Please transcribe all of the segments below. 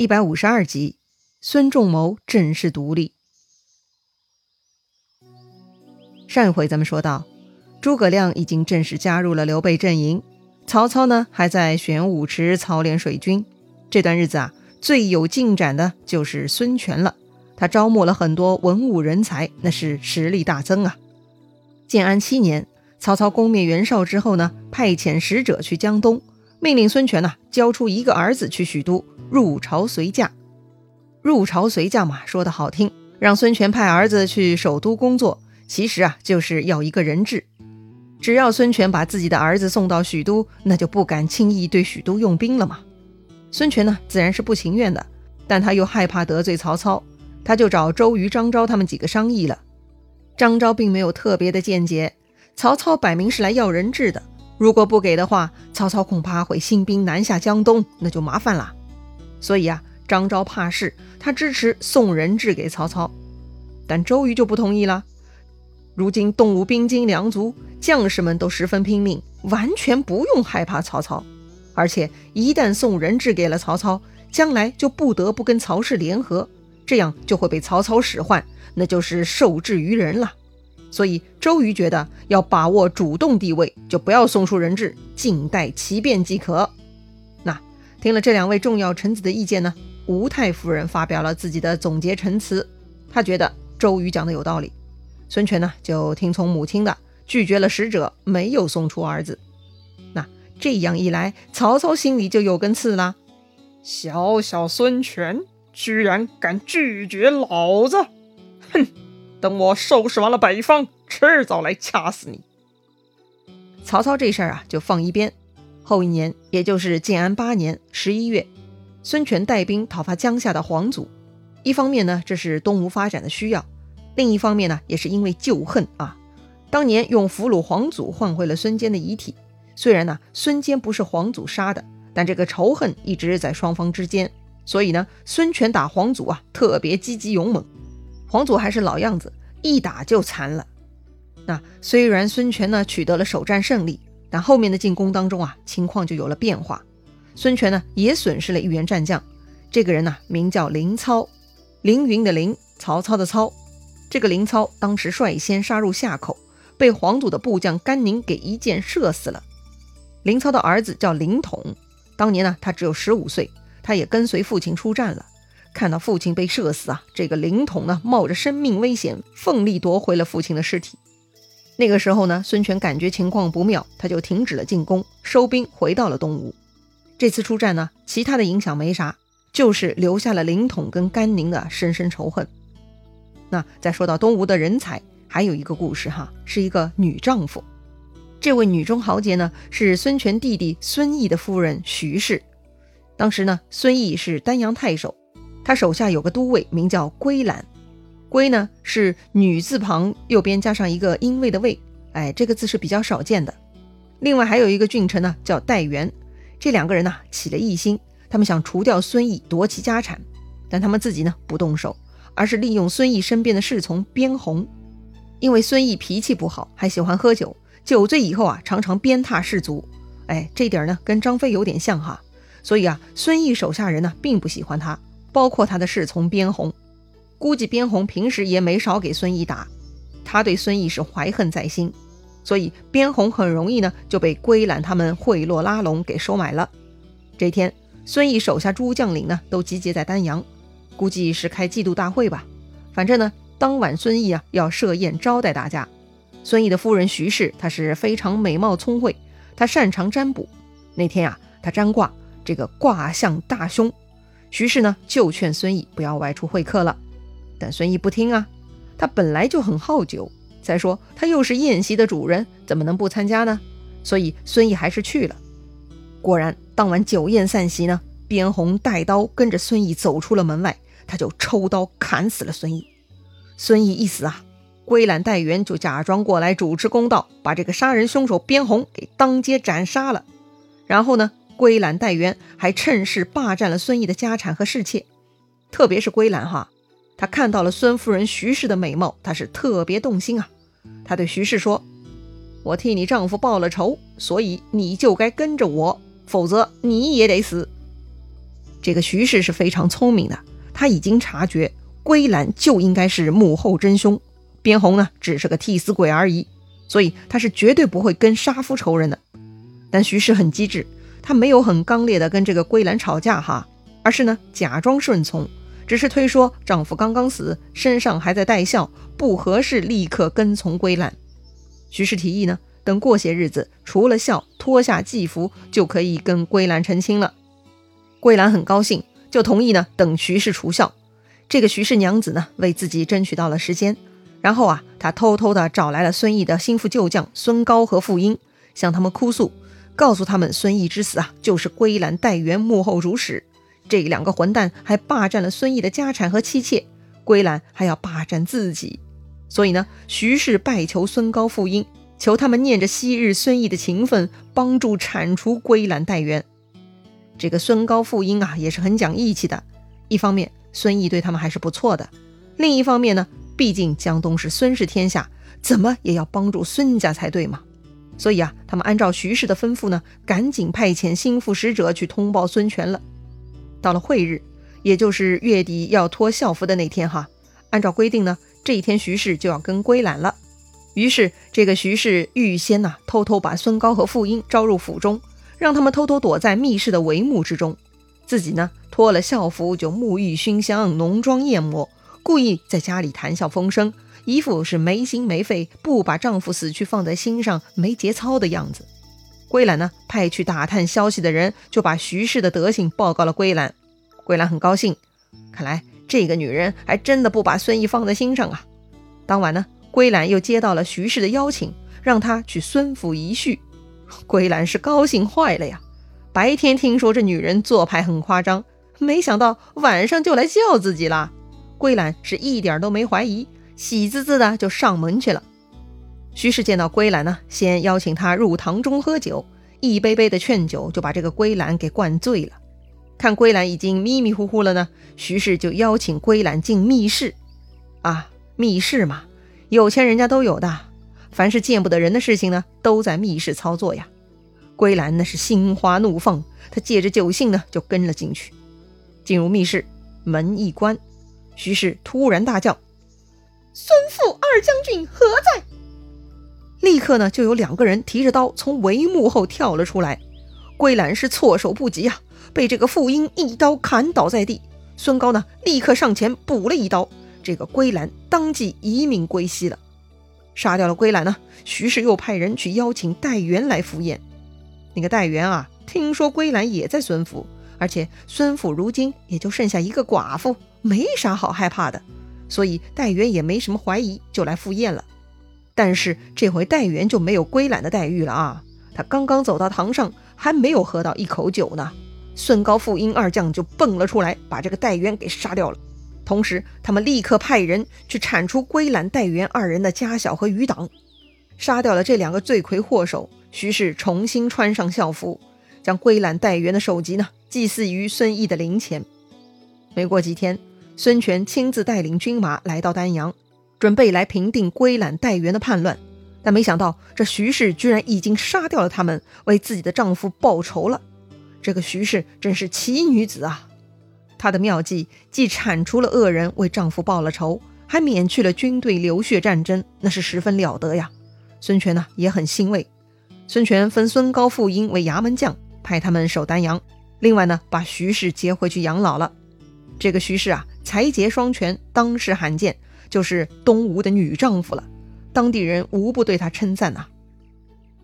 一百五十二集，孙仲谋正式独立。上一回咱们说到，诸葛亮已经正式加入了刘备阵营，曹操呢还在玄武池操练水军。这段日子啊，最有进展的就是孙权了，他招募了很多文武人才，那是实力大增啊。建安七年，曹操攻灭袁绍之后呢，派遣使者去江东，命令孙权呢交出一个儿子去许都。入朝随驾，入朝随驾嘛，说的好听，让孙权派儿子去首都工作，其实啊，就是要一个人质。只要孙权把自己的儿子送到许都，那就不敢轻易对许都用兵了嘛。孙权呢，自然是不情愿的，但他又害怕得罪曹操，他就找周瑜、张昭他们几个商议了。张昭并没有特别的见解，曹操摆明是来要人质的，如果不给的话，曹操恐怕会兴兵南下江东，那就麻烦了。所以啊，张昭怕事，他支持送人质给曹操，但周瑜就不同意了。如今东吴兵精粮足，将士们都十分拼命，完全不用害怕曹操。而且一旦送人质给了曹操，将来就不得不跟曹氏联合，这样就会被曹操使唤，那就是受制于人了。所以周瑜觉得要把握主动地位，就不要送出人质，静待其变即可。听了这两位重要臣子的意见呢，吴太夫人发表了自己的总结陈词。她觉得周瑜讲的有道理，孙权呢就听从母亲的，拒绝了使者，没有送出儿子。那这样一来，曹操心里就有根刺啦。小小孙权居然敢拒绝老子！哼，等我收拾完了北方，迟早来掐死你。曹操这事儿啊，就放一边。后一年，也就是建安八年十一月，孙权带兵讨伐江夏的黄祖。一方面呢，这是东吴发展的需要；另一方面呢，也是因为旧恨啊。当年用俘虏黄祖换回了孙坚的遗体，虽然呢孙坚不是黄祖杀的，但这个仇恨一直在双方之间。所以呢，孙权打黄祖啊，特别积极勇猛。黄祖还是老样子，一打就残了。那虽然孙权呢取得了首战胜利。但后面的进攻当中啊，情况就有了变化。孙权呢也损失了一员战将，这个人呢名叫凌操，凌云的凌，曹操的操。这个凌操当时率先杀入夏口，被黄祖的部将甘宁给一箭射死了。凌操的儿子叫凌统，当年呢他只有十五岁，他也跟随父亲出战了。看到父亲被射死啊，这个凌统呢冒着生命危险，奋力夺回了父亲的尸体。那个时候呢，孙权感觉情况不妙，他就停止了进攻，收兵回到了东吴。这次出战呢，其他的影响没啥，就是留下了凌统跟甘宁的深深仇恨。那再说到东吴的人才，还有一个故事哈，是一个女丈夫。这位女中豪杰呢，是孙权弟弟孙毅的夫人徐氏。当时呢，孙毅是丹阳太守，他手下有个都尉名叫归兰。归呢是女字旁右边加上一个因位的位，哎，这个字是比较少见的。另外还有一个郡臣呢叫戴元，这两个人呢起了异心，他们想除掉孙毅夺其家产，但他们自己呢不动手，而是利用孙毅身边的侍从边红。因为孙毅脾气不好，还喜欢喝酒，酒醉以后啊常常鞭挞士卒，哎，这点呢跟张飞有点像哈。所以啊，孙毅手下人呢并不喜欢他，包括他的侍从边红。估计边红平时也没少给孙毅打，他对孙毅是怀恨在心，所以边红很容易呢就被归兰他们贿赂拉拢给收买了。这天，孙毅手下诸将领呢都集结在丹阳，估计是开季度大会吧。反正呢，当晚孙毅啊要设宴招待大家。孙毅的夫人徐氏，她是非常美貌聪慧，她擅长占卜。那天啊，她占卦，这个卦象大凶。徐氏呢就劝孙毅不要外出会客了。但孙毅不听啊，他本来就很好酒，再说他又是宴席的主人，怎么能不参加呢？所以孙毅还是去了。果然，当晚酒宴散席呢，边红带刀跟着孙毅走出了门外，他就抽刀砍死了孙毅。孙毅一死啊，归兰代元就假装过来主持公道，把这个杀人凶手边红给当街斩杀了。然后呢，归兰代元还趁势霸占了孙毅的家产和侍妾，特别是归兰哈。他看到了孙夫人徐氏的美貌，他是特别动心啊。他对徐氏说：“我替你丈夫报了仇，所以你就该跟着我，否则你也得死。”这个徐氏是非常聪明的，他已经察觉归兰就应该是幕后真凶，边红呢只是个替死鬼而已，所以他是绝对不会跟杀夫仇人的。但徐氏很机智，他没有很刚烈的跟这个归兰吵架哈，而是呢假装顺从，只是推说丈夫刚刚死，身上还在带孝，不合适立刻跟从归兰。徐氏提议呢，等过些日子除了孝，脱下祭服就可以跟归兰成亲了。桂兰很高兴，就同意呢。等徐氏除孝，这个徐氏娘子呢，为自己争取到了时间。然后啊，她偷偷的找来了孙毅的心腹旧将孙高和傅英，向他们哭诉，告诉他们孙毅之死啊，就是归兰代元幕后主使。这两个混蛋还霸占了孙毅的家产和妻妾，归兰还要霸占自己。所以呢，徐氏拜求孙高、傅英，求他们念着昔日孙毅的情分，帮助铲除归兰代元。这个孙高傅英啊，也是很讲义气的。一方面，孙毅对他们还是不错的；另一方面呢，毕竟江东是孙氏天下，怎么也要帮助孙家才对嘛。所以啊，他们按照徐氏的吩咐呢，赶紧派遣心腹使者去通报孙权了。到了会日，也就是月底要脱校服的那天哈，按照规定呢，这一天徐氏就要跟归兰了。于是，这个徐氏预先呢，偷偷把孙高和傅英招入府中。让他们偷偷躲在密室的帷幕之中，自己呢脱了校服就沐浴熏香、浓妆艳抹，故意在家里谈笑风生，一副是没心没肺、不把丈夫死去放在心上、没节操的样子。归兰呢派去打探消息的人就把徐氏的德行报告了归兰，归兰很高兴，看来这个女人还真的不把孙毅放在心上啊。当晚呢，归兰又接到了徐氏的邀请，让她去孙府一叙。归兰是高兴坏了呀！白天听说这女人做派很夸张，没想到晚上就来叫自己了。归兰是一点都没怀疑，喜滋滋的就上门去了。徐氏见到归兰呢，先邀请她入堂中喝酒，一杯杯的劝酒就把这个归兰给灌醉了。看归兰已经迷迷糊糊了呢，徐氏就邀请归兰进密室。啊，密室嘛，有钱人家都有的。凡是见不得人的事情呢，都在密室操作呀。归兰那是心花怒放，他借着酒兴呢，就跟了进去。进入密室，门一关，徐氏突然大叫：“孙父二将军何在？”立刻呢，就有两个人提着刀从帷幕后跳了出来。归兰是措手不及啊，被这个傅英一刀砍倒在地。孙高呢，立刻上前补了一刀，这个归兰当即一命归西了。杀掉了归兰呢，徐氏又派人去邀请戴元来赴宴。那个戴元啊，听说归兰也在孙府，而且孙府如今也就剩下一个寡妇，没啥好害怕的，所以戴元也没什么怀疑，就来赴宴了。但是这回戴元就没有归懒的待遇了啊！他刚刚走到堂上，还没有喝到一口酒呢，孙高、傅英二将就蹦了出来，把这个戴元给杀掉了。同时，他们立刻派人去铲除归懒、戴元二人的家小和余党，杀掉了这两个罪魁祸首。徐氏重新穿上校服，将归懒、戴元的首级呢祭祀于孙毅的灵前。没过几天，孙权亲自带领军马来到丹阳，准备来平定归兰、戴元的叛乱。但没想到，这徐氏居然已经杀掉了他们，为自己的丈夫报仇了。这个徐氏真是奇女子啊！她的妙计既铲除了恶人，为丈夫报了仇，还免去了军队流血战争，那是十分了得呀。孙权呢也很欣慰。孙权分孙高、傅英为衙门将，派他们守丹阳。另外呢，把徐氏接回去养老了。这个徐氏啊，才节双全，当世罕见，就是东吴的女丈夫了。当地人无不对她称赞呐。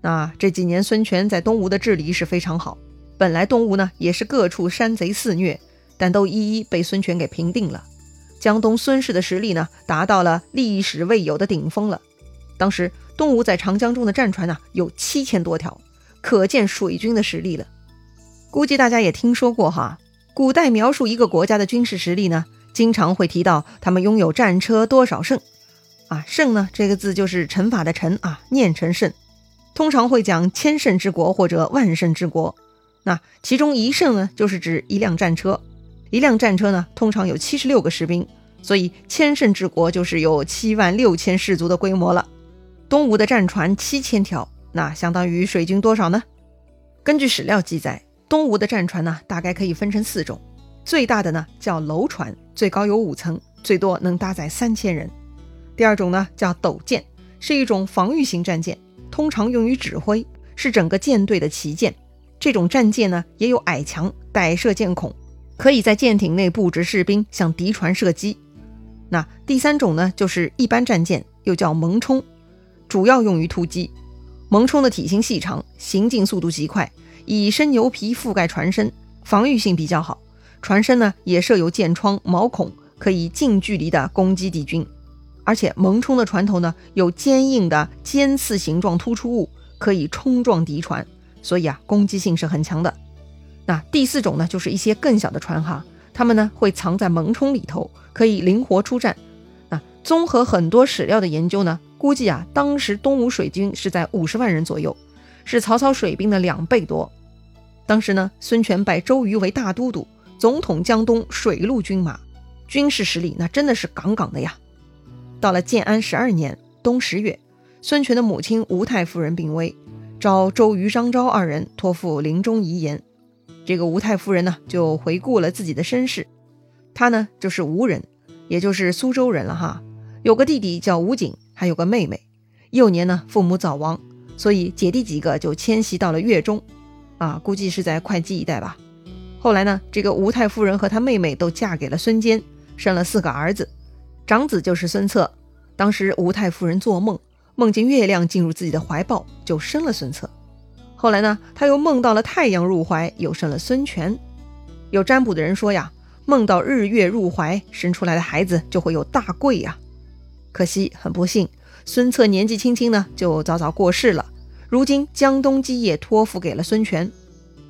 那这几年孙权在东吴的治理是非常好。本来东吴呢也是各处山贼肆虐。但都一一被孙权给平定了，江东孙氏的实力呢，达到了历史未有的顶峰了。当时东吴在长江中的战船呢，有七千多条，可见水军的实力了。估计大家也听说过哈，古代描述一个国家的军事实力呢，经常会提到他们拥有战车多少胜啊，胜呢这个字就是乘法的乘啊，念成胜，通常会讲千胜之国或者万胜之国。那其中一胜呢，就是指一辆战车。一辆战车呢，通常有七十六个士兵，所以千乘之国就是有七万六千士卒的规模了。东吴的战船七千条，那相当于水军多少呢？根据史料记载，东吴的战船呢，大概可以分成四种。最大的呢叫楼船，最高有五层，最多能搭载三千人。第二种呢叫斗舰，是一种防御型战舰，通常用于指挥，是整个舰队的旗舰。这种战舰呢也有矮墙、带射箭孔，可以在舰艇内布置士兵向敌船射击。那第三种呢就是一般战舰，又叫萌冲，主要用于突击。萌冲的体型细长，行进速度极快，以生牛皮覆盖船身，防御性比较好。船身呢也设有箭窗、毛孔，可以近距离的攻击敌军。而且蒙冲的船头呢有坚硬的尖刺形状突出物，可以冲撞敌船，所以啊攻击性是很强的。那第四种呢就是一些更小的船哈，它们呢会藏在蒙冲里头，可以灵活出战。那综合很多史料的研究呢，估计啊当时东吴水军是在五十万人左右，是曹操水兵的两倍多。当时呢孙权拜周瑜为大都督。总统江东水陆军马，军事实力那真的是杠杠的呀。到了建安十二年冬十月，孙权的母亲吴太夫人病危，召周瑜、张昭二人托付临终遗言。这个吴太夫人呢，就回顾了自己的身世。她呢，就是吴人，也就是苏州人了哈。有个弟弟叫吴景，还有个妹妹。幼年呢，父母早亡，所以姐弟几个就迁徙到了越中，啊，估计是在会稽一带吧。后来呢，这个吴太夫人和她妹妹都嫁给了孙坚，生了四个儿子，长子就是孙策。当时吴太夫人做梦，梦见月亮进入自己的怀抱，就生了孙策。后来呢，她又梦到了太阳入怀，又生了孙权。有占卜的人说呀，梦到日月入怀，生出来的孩子就会有大贵呀。可惜很不幸，孙策年纪轻轻呢，就早早过世了。如今江东基业托付给了孙权。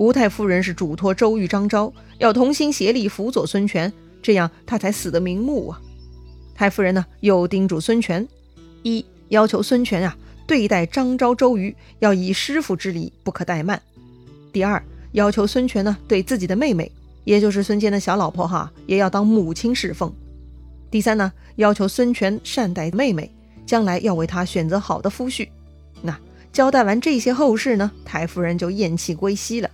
吴太夫人是嘱托周瑜、张昭要同心协力辅佐孙权，这样他才死得瞑目啊。太夫人呢又叮嘱孙权：一要求孙权啊对待张昭、周瑜要以师傅之礼，不可怠慢；第二要求孙权呢对自己的妹妹，也就是孙坚的小老婆哈，也要当母亲侍奉；第三呢要求孙权善待妹妹，将来要为她选择好的夫婿。那交代完这些后事呢，太夫人就咽气归西了。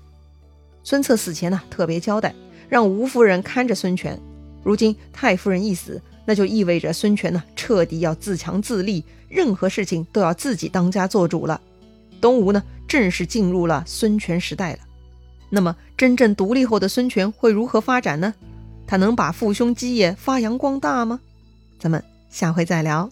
孙策死前呢，特别交代让吴夫人看着孙权。如今太夫人一死，那就意味着孙权呢彻底要自强自立，任何事情都要自己当家做主了。东吴呢正式进入了孙权时代了。那么真正独立后的孙权会如何发展呢？他能把父兄基业发扬光大吗？咱们下回再聊。